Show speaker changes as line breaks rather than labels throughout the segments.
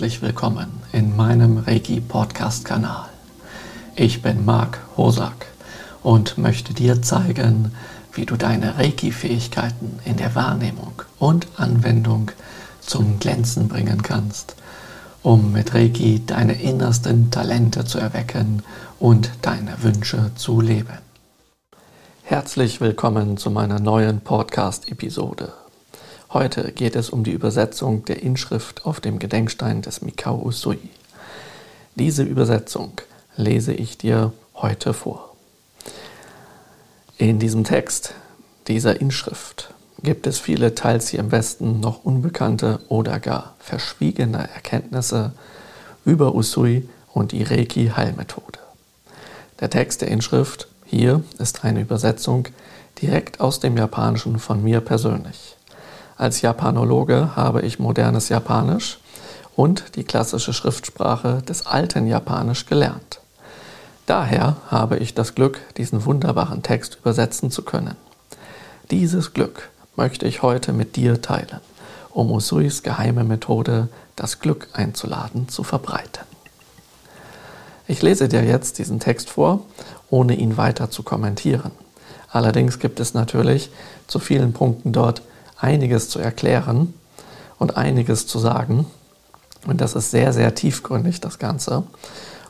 herzlich willkommen in meinem Reiki Podcast Kanal. Ich bin Marc Hosak und möchte dir zeigen, wie du deine Reiki Fähigkeiten in der Wahrnehmung und Anwendung zum Glänzen bringen kannst, um mit Reiki deine innersten Talente zu erwecken und deine Wünsche zu leben. Herzlich willkommen zu meiner neuen Podcast-Episode. Heute geht es um die Übersetzung der Inschrift auf dem Gedenkstein des Mikao Usui. Diese Übersetzung lese ich dir heute vor. In diesem Text dieser Inschrift gibt es viele teils hier im Westen noch unbekannte oder gar verschwiegene Erkenntnisse über Usui und die Reiki-Heilmethode. Der Text der Inschrift hier ist eine Übersetzung direkt aus dem Japanischen von mir persönlich. Als Japanologe habe ich modernes Japanisch und die klassische Schriftsprache des alten Japanisch gelernt. Daher habe ich das Glück, diesen wunderbaren Text übersetzen zu können. Dieses Glück möchte ich heute mit dir teilen, um Usuis geheime Methode, das Glück einzuladen, zu verbreiten. Ich lese dir jetzt diesen Text vor, ohne ihn weiter zu kommentieren. Allerdings gibt es natürlich zu vielen Punkten dort einiges zu erklären und einiges zu sagen. Und das ist sehr, sehr tiefgründig, das Ganze.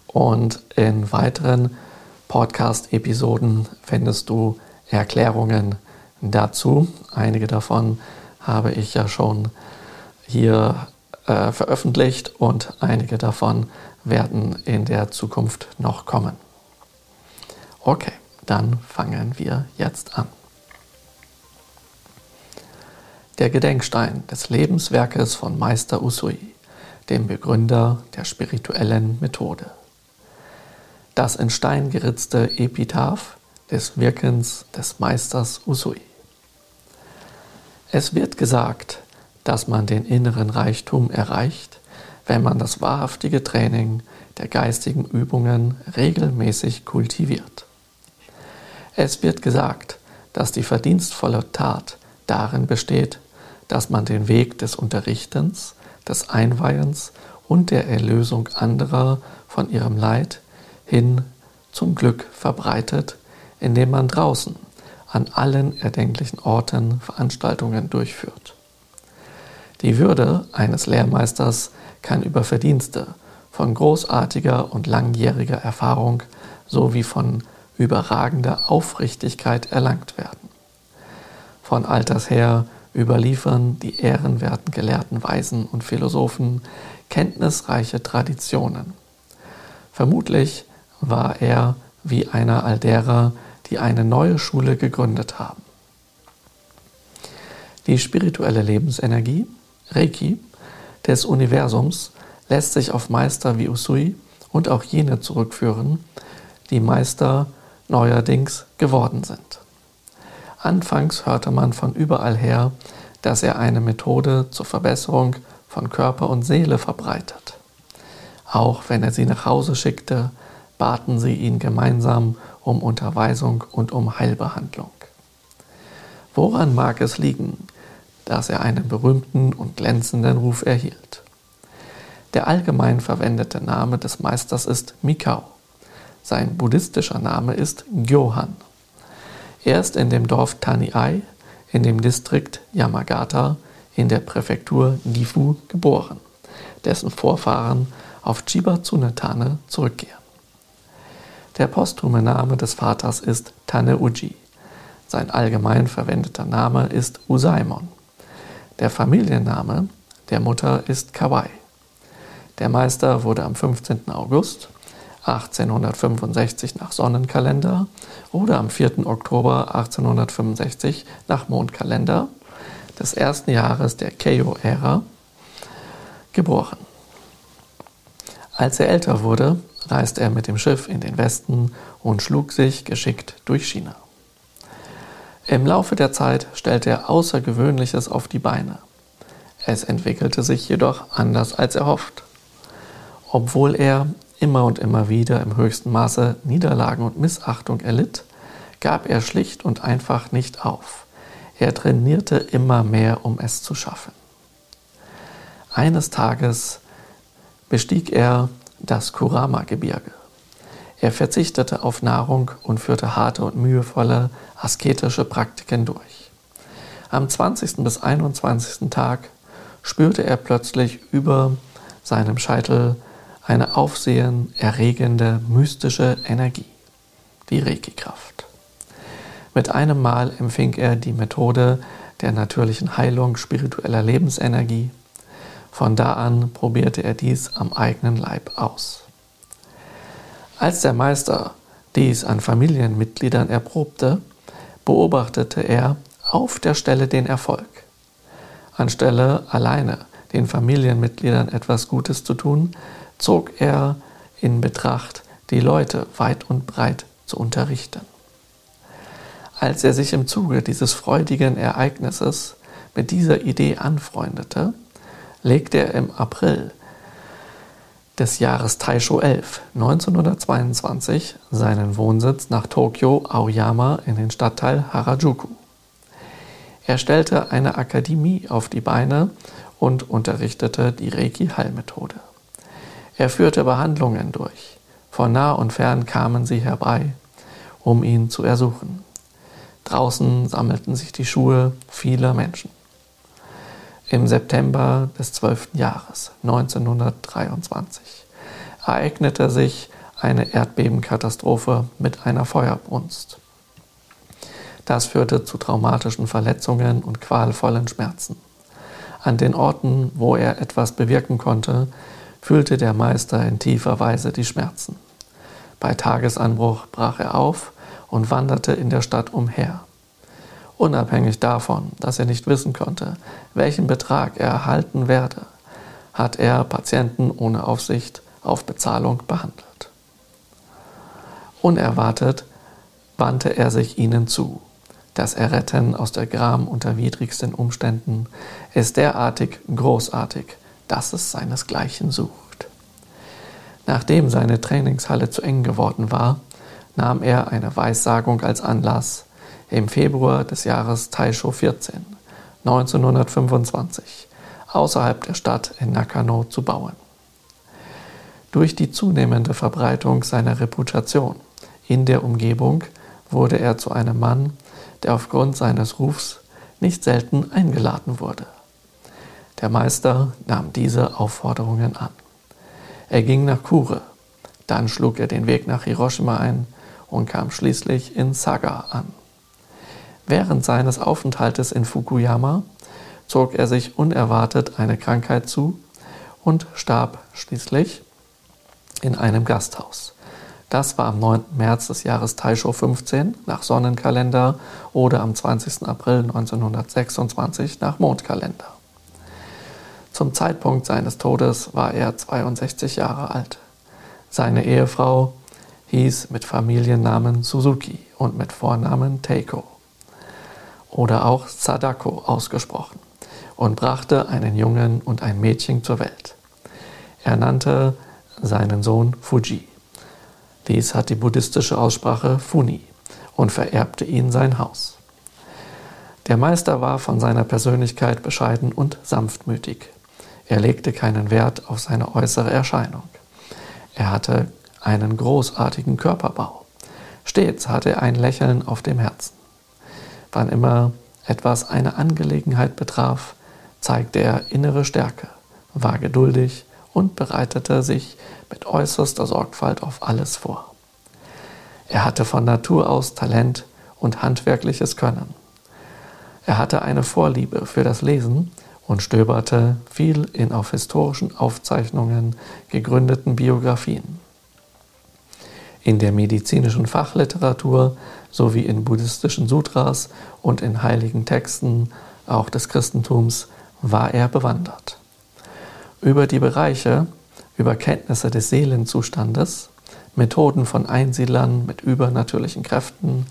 Und in weiteren Podcast-Episoden findest du Erklärungen dazu. Einige davon habe ich ja schon hier äh, veröffentlicht und einige davon werden in der Zukunft noch kommen. Okay, dann fangen wir jetzt an. Der Gedenkstein des Lebenswerkes von Meister Usui, dem Begründer der spirituellen Methode. Das in Stein geritzte Epitaph des Wirkens des Meisters Usui. Es wird gesagt, dass man den inneren Reichtum erreicht, wenn man das wahrhaftige Training der geistigen Übungen regelmäßig kultiviert. Es wird gesagt, dass die verdienstvolle Tat darin besteht, dass man den Weg des Unterrichtens, des Einweihens und der Erlösung anderer von ihrem Leid hin zum Glück verbreitet, indem man draußen an allen erdenklichen Orten Veranstaltungen durchführt. Die Würde eines Lehrmeisters kann über Verdienste von großartiger und langjähriger Erfahrung sowie von überragender Aufrichtigkeit erlangt werden. Von alters her überliefern die ehrenwerten Gelehrten, Weisen und Philosophen kenntnisreiche Traditionen. Vermutlich war er wie einer all derer, die eine neue Schule gegründet haben. Die spirituelle Lebensenergie, Reiki, des Universums lässt sich auf Meister wie Usui und auch jene zurückführen, die Meister neuerdings geworden sind. Anfangs hörte man von überall her, dass er eine Methode zur Verbesserung von Körper und Seele verbreitet. Auch wenn er sie nach Hause schickte, baten sie ihn gemeinsam um Unterweisung und um Heilbehandlung. Woran mag es liegen, dass er einen berühmten und glänzenden Ruf erhielt? Der allgemein verwendete Name des Meisters ist Mikao. Sein buddhistischer Name ist Gyohan. Er ist in dem Dorf Taniai in dem Distrikt Yamagata in der Präfektur Gifu geboren, dessen Vorfahren auf Chiba Tsunetane zurückkehren. Der posthume Name des Vaters ist Taneuji. Sein allgemein verwendeter Name ist Usaimon. Der Familienname der Mutter ist Kawai. Der Meister wurde am 15. August 1865 nach Sonnenkalender oder am 4. Oktober 1865 nach Mondkalender des ersten Jahres der Keio-Ära geboren. Als er älter wurde, reiste er mit dem Schiff in den Westen und schlug sich geschickt durch China. Im Laufe der Zeit stellte er Außergewöhnliches auf die Beine. Es entwickelte sich jedoch anders als erhofft. Obwohl er immer und immer wieder im höchsten Maße Niederlagen und Missachtung erlitt, gab er schlicht und einfach nicht auf. Er trainierte immer mehr, um es zu schaffen. Eines Tages bestieg er das Kurama-Gebirge. Er verzichtete auf Nahrung und führte harte und mühevolle asketische Praktiken durch. Am 20. bis 21. Tag spürte er plötzlich über seinem Scheitel eine aufsehenerregende mystische Energie, die Reiki-Kraft. Mit einem Mal empfing er die Methode der natürlichen Heilung spiritueller Lebensenergie. Von da an probierte er dies am eigenen Leib aus. Als der Meister dies an Familienmitgliedern erprobte, beobachtete er auf der Stelle den Erfolg. Anstelle alleine den Familienmitgliedern etwas Gutes zu tun, zog er in Betracht, die Leute weit und breit zu unterrichten. Als er sich im Zuge dieses freudigen Ereignisses mit dieser Idee anfreundete, legte er im April des Jahres Taisho 11, 1922, seinen Wohnsitz nach Tokio Aoyama in den Stadtteil Harajuku. Er stellte eine Akademie auf die Beine und unterrichtete die Reiki-Heilmethode. Er führte Behandlungen durch. Von nah und fern kamen sie herbei, um ihn zu ersuchen. Draußen sammelten sich die Schuhe vieler Menschen. Im September des 12. Jahres 1923 ereignete sich eine Erdbebenkatastrophe mit einer Feuerbrunst. Das führte zu traumatischen Verletzungen und qualvollen Schmerzen. An den Orten, wo er etwas bewirken konnte, fühlte der Meister in tiefer Weise die Schmerzen. Bei Tagesanbruch brach er auf und wanderte in der Stadt umher. Unabhängig davon, dass er nicht wissen konnte, welchen Betrag er erhalten werde, hat er Patienten ohne Aufsicht auf Bezahlung behandelt. Unerwartet wandte er sich ihnen zu. Das Erretten aus der Gram unter widrigsten Umständen ist derartig großartig, dass es seinesgleichen sucht. Nachdem seine Trainingshalle zu eng geworden war, nahm er eine Weissagung als Anlass, im Februar des Jahres Taisho 14, 1925, außerhalb der Stadt in Nakano zu bauen. Durch die zunehmende Verbreitung seiner Reputation in der Umgebung wurde er zu einem Mann, der aufgrund seines Rufs nicht selten eingeladen wurde. Der Meister nahm diese Aufforderungen an. Er ging nach Kure, dann schlug er den Weg nach Hiroshima ein und kam schließlich in Saga an. Während seines Aufenthaltes in Fukuyama zog er sich unerwartet eine Krankheit zu und starb schließlich in einem Gasthaus. Das war am 9. März des Jahres Taisho 15 nach Sonnenkalender oder am 20. April 1926 nach Mondkalender. Zum Zeitpunkt seines Todes war er 62 Jahre alt. Seine Ehefrau hieß mit Familiennamen Suzuki und mit Vornamen Teiko oder auch Sadako ausgesprochen und brachte einen Jungen und ein Mädchen zur Welt. Er nannte seinen Sohn Fuji. Dies hat die buddhistische Aussprache Funi und vererbte ihn sein Haus. Der Meister war von seiner Persönlichkeit bescheiden und sanftmütig. Er legte keinen Wert auf seine äußere Erscheinung. Er hatte einen großartigen Körperbau. Stets hatte er ein Lächeln auf dem Herzen. Wann immer etwas eine Angelegenheit betraf, zeigte er innere Stärke, war geduldig und bereitete sich mit äußerster Sorgfalt auf alles vor. Er hatte von Natur aus Talent und handwerkliches Können. Er hatte eine Vorliebe für das Lesen und stöberte viel in auf historischen Aufzeichnungen gegründeten Biografien. In der medizinischen Fachliteratur sowie in buddhistischen Sutras und in heiligen Texten, auch des Christentums, war er bewandert. Über die Bereiche, über Kenntnisse des Seelenzustandes, Methoden von Einsiedlern mit übernatürlichen Kräften,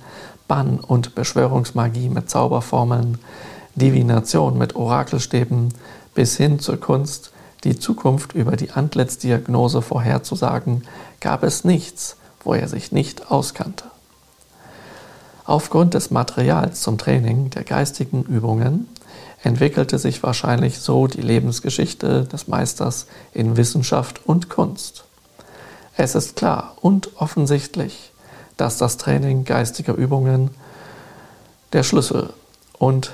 Bann- und Beschwörungsmagie mit Zauberformeln, Divination mit Orakelstäben bis hin zur Kunst, die Zukunft über die Antlitzdiagnose vorherzusagen, gab es nichts, wo er sich nicht auskannte. Aufgrund des Materials zum Training der geistigen Übungen entwickelte sich wahrscheinlich so die Lebensgeschichte des Meisters in Wissenschaft und Kunst. Es ist klar und offensichtlich, dass das Training geistiger Übungen der Schlüssel und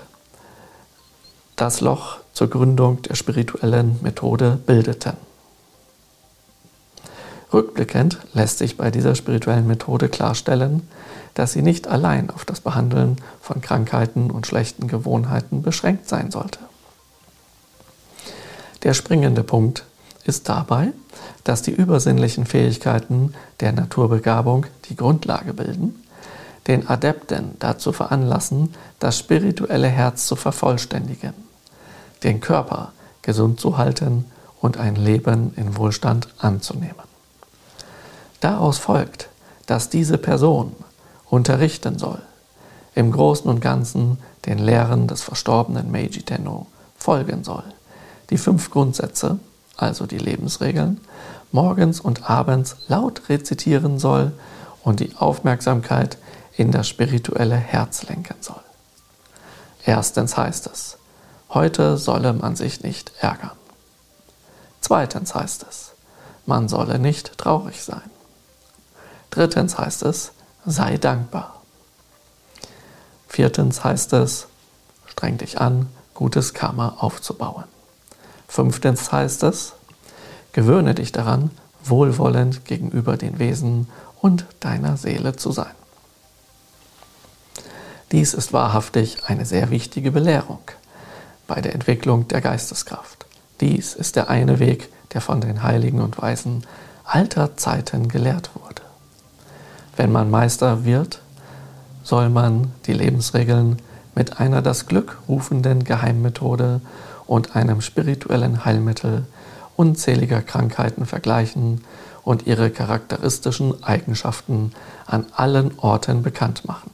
das Loch zur Gründung der spirituellen Methode bildeten. Rückblickend lässt sich bei dieser spirituellen Methode klarstellen, dass sie nicht allein auf das Behandeln von Krankheiten und schlechten Gewohnheiten beschränkt sein sollte. Der springende Punkt ist dabei, dass die übersinnlichen Fähigkeiten der Naturbegabung die Grundlage bilden, den Adepten dazu veranlassen, das spirituelle Herz zu vervollständigen, den Körper gesund zu halten und ein Leben in Wohlstand anzunehmen. Daraus folgt, dass diese Person unterrichten soll, im Großen und Ganzen den Lehren des verstorbenen Meiji Tenno folgen soll, die fünf Grundsätze, also die Lebensregeln, morgens und abends laut rezitieren soll und die Aufmerksamkeit in das spirituelle Herz lenken soll. Erstens heißt es, heute solle man sich nicht ärgern. Zweitens heißt es, man solle nicht traurig sein. Drittens heißt es, sei dankbar. Viertens heißt es, streng dich an, gutes Karma aufzubauen. Fünftens heißt es, gewöhne dich daran, wohlwollend gegenüber den Wesen und deiner Seele zu sein. Dies ist wahrhaftig eine sehr wichtige Belehrung bei der Entwicklung der Geisteskraft. Dies ist der eine Weg, der von den Heiligen und Weisen alter Zeiten gelehrt wurde. Wenn man Meister wird, soll man die Lebensregeln mit einer das Glück rufenden Geheimmethode und einem spirituellen Heilmittel unzähliger Krankheiten vergleichen und ihre charakteristischen Eigenschaften an allen Orten bekannt machen.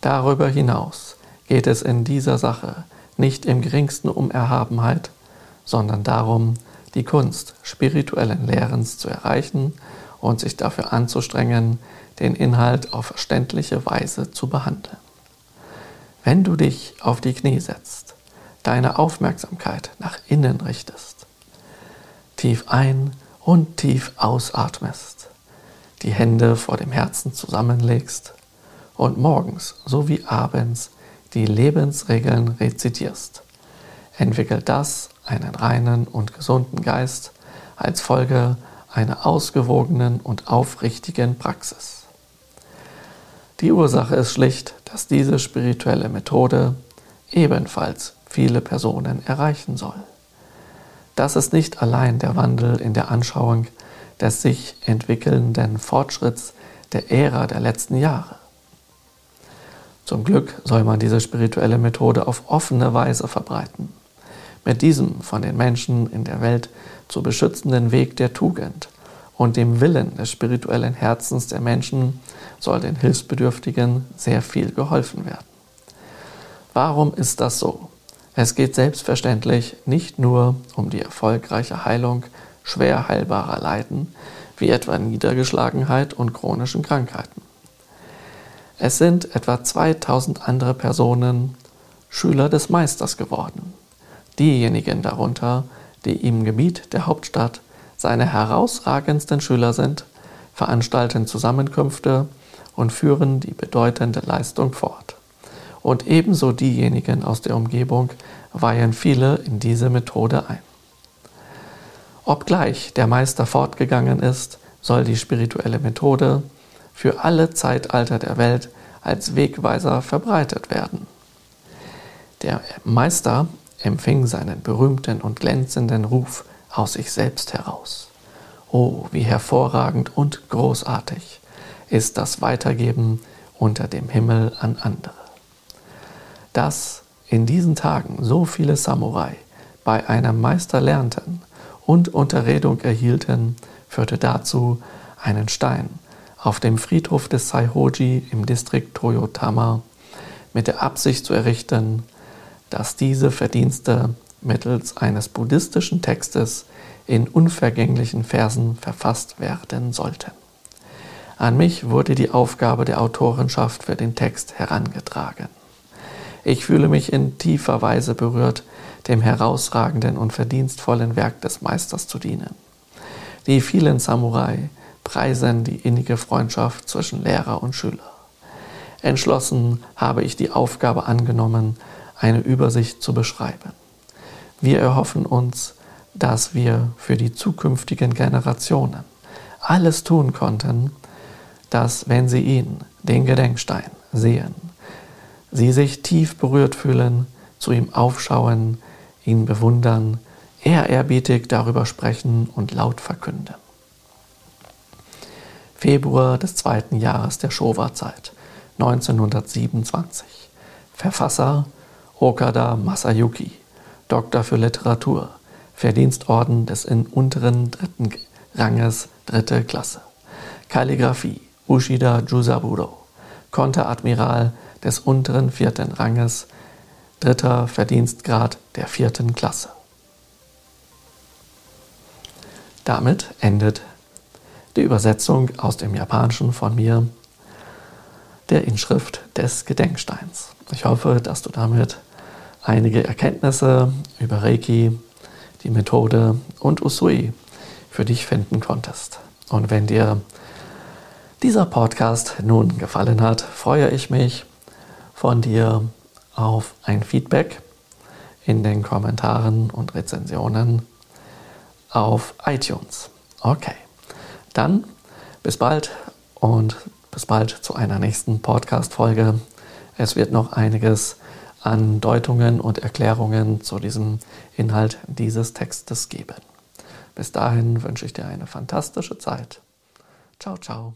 Darüber hinaus geht es in dieser Sache nicht im geringsten um Erhabenheit, sondern darum, die Kunst spirituellen Lehrens zu erreichen und sich dafür anzustrengen, den Inhalt auf verständliche Weise zu behandeln. Wenn du dich auf die Knie setzt, deine Aufmerksamkeit nach innen richtest, tief ein und tief ausatmest, die Hände vor dem Herzen zusammenlegst und morgens sowie abends die Lebensregeln rezitierst, entwickelt das einen reinen und gesunden Geist als Folge einer ausgewogenen und aufrichtigen Praxis. Die Ursache ist schlicht, dass diese spirituelle Methode ebenfalls viele Personen erreichen soll. Das ist nicht allein der Wandel in der Anschauung des sich entwickelnden Fortschritts der Ära der letzten Jahre. Zum Glück soll man diese spirituelle Methode auf offene Weise verbreiten. Mit diesem von den Menschen in der Welt zu beschützenden Weg der Tugend und dem Willen des spirituellen Herzens der Menschen soll den Hilfsbedürftigen sehr viel geholfen werden. Warum ist das so? Es geht selbstverständlich nicht nur um die erfolgreiche Heilung schwer heilbarer Leiden, wie etwa Niedergeschlagenheit und chronischen Krankheiten. Es sind etwa 2000 andere Personen Schüler des Meisters geworden. Diejenigen darunter, die im Gebiet der Hauptstadt seine herausragendsten Schüler sind, veranstalten Zusammenkünfte und führen die bedeutende Leistung fort. Und ebenso diejenigen aus der Umgebung weihen viele in diese Methode ein. Obgleich der Meister fortgegangen ist, soll die spirituelle Methode für alle Zeitalter der Welt als Wegweiser verbreitet werden. Der Meister empfing seinen berühmten und glänzenden Ruf aus sich selbst heraus. Oh, wie hervorragend und großartig ist das Weitergeben unter dem Himmel an andere. Dass in diesen Tagen so viele Samurai bei einem Meister lernten und Unterredung erhielten, führte dazu, einen Stein auf dem Friedhof des Saihoji im Distrikt Toyotama mit der Absicht zu errichten, dass diese Verdienste mittels eines buddhistischen Textes in unvergänglichen Versen verfasst werden sollten. An mich wurde die Aufgabe der Autorenschaft für den Text herangetragen. Ich fühle mich in tiefer Weise berührt, dem herausragenden und verdienstvollen Werk des Meisters zu dienen. Die vielen Samurai preisen die innige Freundschaft zwischen Lehrer und Schüler. Entschlossen habe ich die Aufgabe angenommen, eine Übersicht zu beschreiben. Wir erhoffen uns, dass wir für die zukünftigen Generationen alles tun konnten, dass, wenn sie ihn, den Gedenkstein, sehen, sie sich tief berührt fühlen, zu ihm aufschauen, ihn bewundern, ehrerbietig darüber sprechen und laut verkünden. Februar des zweiten Jahres der Showa-Zeit, 1927. Verfasser Okada Masayuki, Doktor für Literatur, Verdienstorden des in unteren dritten Ranges dritte Klasse. Kalligraphie Ushida Jusaburo, Konteradmiral des unteren vierten Ranges, dritter Verdienstgrad der vierten Klasse. Damit endet die Übersetzung aus dem Japanischen von mir der Inschrift des Gedenksteins. Ich hoffe, dass du damit einige Erkenntnisse über Reiki, die Methode und Usui für dich finden konntest. Und wenn dir dieser Podcast nun gefallen hat, freue ich mich von dir auf ein Feedback in den Kommentaren und Rezensionen auf iTunes. Okay, dann bis bald und bis bald zu einer nächsten Podcast-Folge. Es wird noch einiges an Deutungen und Erklärungen zu diesem Inhalt dieses Textes geben. Bis dahin wünsche ich dir eine fantastische Zeit. Ciao, ciao.